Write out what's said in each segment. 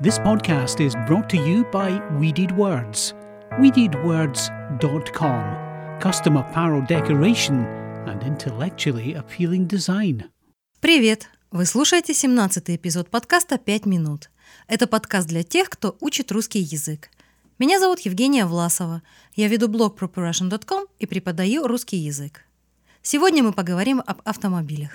This podcast is brought to you by Weeded Words. WeededWords.com. Custom apparel decoration and intellectually appealing design. Привет! Вы слушаете 17-й эпизод подкаста «5 минут». Это подкаст для тех, кто учит русский язык. Меня зовут Евгения Власова. Я веду блог ProPrussian.com и преподаю русский язык. Сегодня мы поговорим об автомобилях.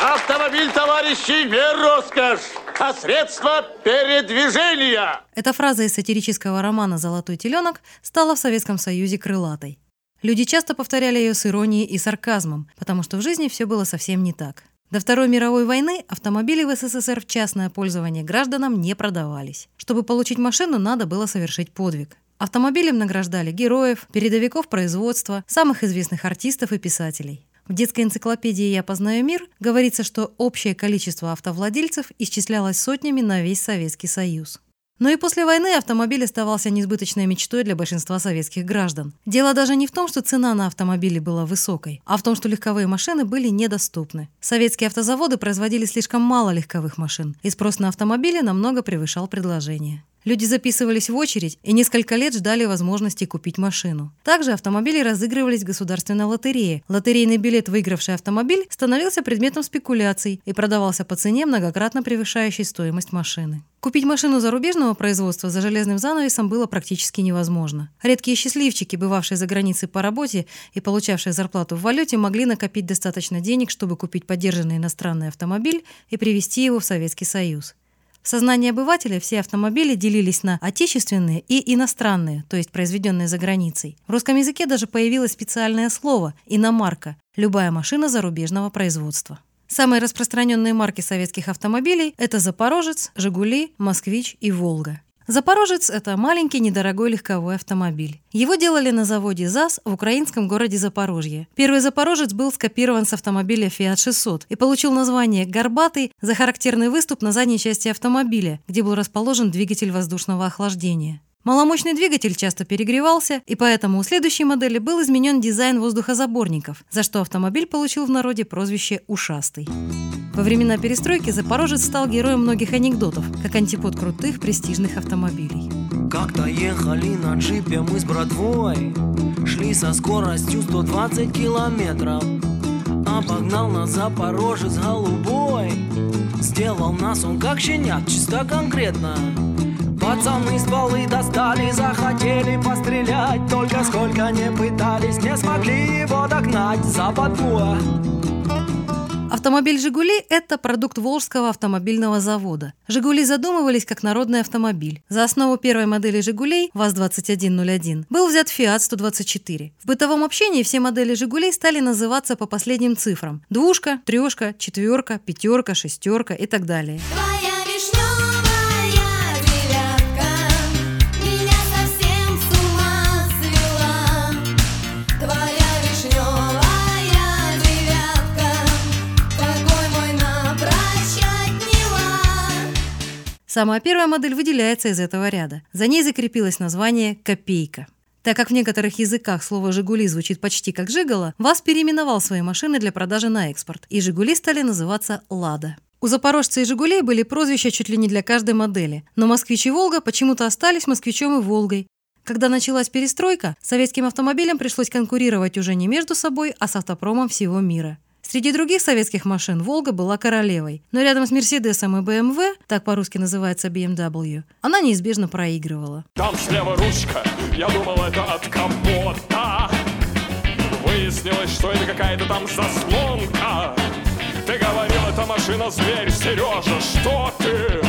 Автомобиль, товарищи, не роскошь, а средство передвижения. Эта фраза из сатирического романа «Золотой теленок» стала в Советском Союзе крылатой. Люди часто повторяли ее с иронией и сарказмом, потому что в жизни все было совсем не так. До Второй мировой войны автомобили в СССР в частное пользование гражданам не продавались. Чтобы получить машину, надо было совершить подвиг. Автомобилем награждали героев, передовиков производства, самых известных артистов и писателей. В детской энциклопедии «Я познаю мир» говорится, что общее количество автовладельцев исчислялось сотнями на весь Советский Союз. Но и после войны автомобиль оставался несбыточной мечтой для большинства советских граждан. Дело даже не в том, что цена на автомобили была высокой, а в том, что легковые машины были недоступны. Советские автозаводы производили слишком мало легковых машин, и спрос на автомобили намного превышал предложение. Люди записывались в очередь и несколько лет ждали возможности купить машину. Также автомобили разыгрывались в государственной лотерее. Лотерейный билет, выигравший автомобиль, становился предметом спекуляций и продавался по цене, многократно превышающей стоимость машины. Купить машину зарубежного производства за железным занавесом было практически невозможно. Редкие счастливчики, бывавшие за границей по работе и получавшие зарплату в валюте, могли накопить достаточно денег, чтобы купить поддержанный иностранный автомобиль и привезти его в Советский Союз. В сознании обывателя все автомобили делились на отечественные и иностранные, то есть произведенные за границей. В русском языке даже появилось специальное слово «иномарка» – любая машина зарубежного производства. Самые распространенные марки советских автомобилей – это «Запорожец», «Жигули», «Москвич» и «Волга». Запорожец – это маленький недорогой легковой автомобиль. Его делали на заводе ЗАЗ в украинском городе Запорожье. Первый Запорожец был скопирован с автомобиля Fiat 600 и получил название «Горбатый» за характерный выступ на задней части автомобиля, где был расположен двигатель воздушного охлаждения. Маломощный двигатель часто перегревался, и поэтому у следующей модели был изменен дизайн воздухозаборников, за что автомобиль получил в народе прозвище «ушастый». Во времена перестройки Запорожец стал героем многих анекдотов, как антипод крутых престижных автомобилей. Как-то ехали на джипе мы с братвой Шли со скоростью 120 километров. Обогнал нас Запорожец голубой Сделал нас он как щенят, чисто конкретно. Пацаны стволы достали, захотели пострелять Только сколько не пытались, не смогли его догнать Западло Автомобиль «Жигули» – это продукт Волжского автомобильного завода. «Жигули» задумывались как народный автомобиль. За основу первой модели «Жигулей» ВАЗ-2101 был взят «Фиат-124». В бытовом общении все модели «Жигулей» стали называться по последним цифрам – двушка, трешка, четверка, пятерка, шестерка и так далее. Твоя Самая первая модель выделяется из этого ряда. За ней закрепилось название «Копейка». Так как в некоторых языках слово «Жигули» звучит почти как «Жигало», ВАЗ переименовал свои машины для продажи на экспорт, и «Жигули» стали называться «Лада». У «Запорожца» и «Жигулей» были прозвища чуть ли не для каждой модели, но «Москвич» и «Волга» почему-то остались «Москвичом» и «Волгой». Когда началась перестройка, советским автомобилям пришлось конкурировать уже не между собой, а с автопромом всего мира. Среди других советских машин «Волга» была королевой, но рядом с «Мерседесом» и «БМВ», так по-русски называется BMW, она неизбежно проигрывала. Там слева ручка, я думал, это от капота Выяснилось, что это какая-то там заслонка Ты говорил, это машина зверь, Сережа, что ты?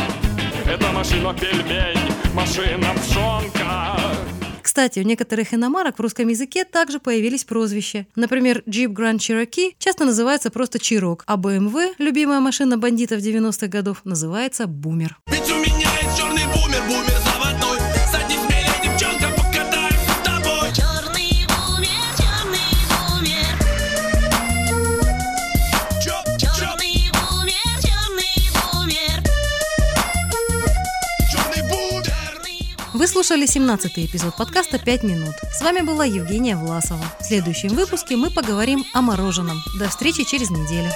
Это машина пельмень, машина пшонка Кстати, у некоторых иномарок в русском языке также появились прозвища. Например, Jeep Grand Cherokee часто называется просто Чирок, а BMW, любимая машина бандитов 90-х годов, называется Бумер. Ведь у меня есть черный бумер, бумер слушали 17-й эпизод подкаста «5 минут». С вами была Евгения Власова. В следующем выпуске мы поговорим о мороженом. До встречи через неделю.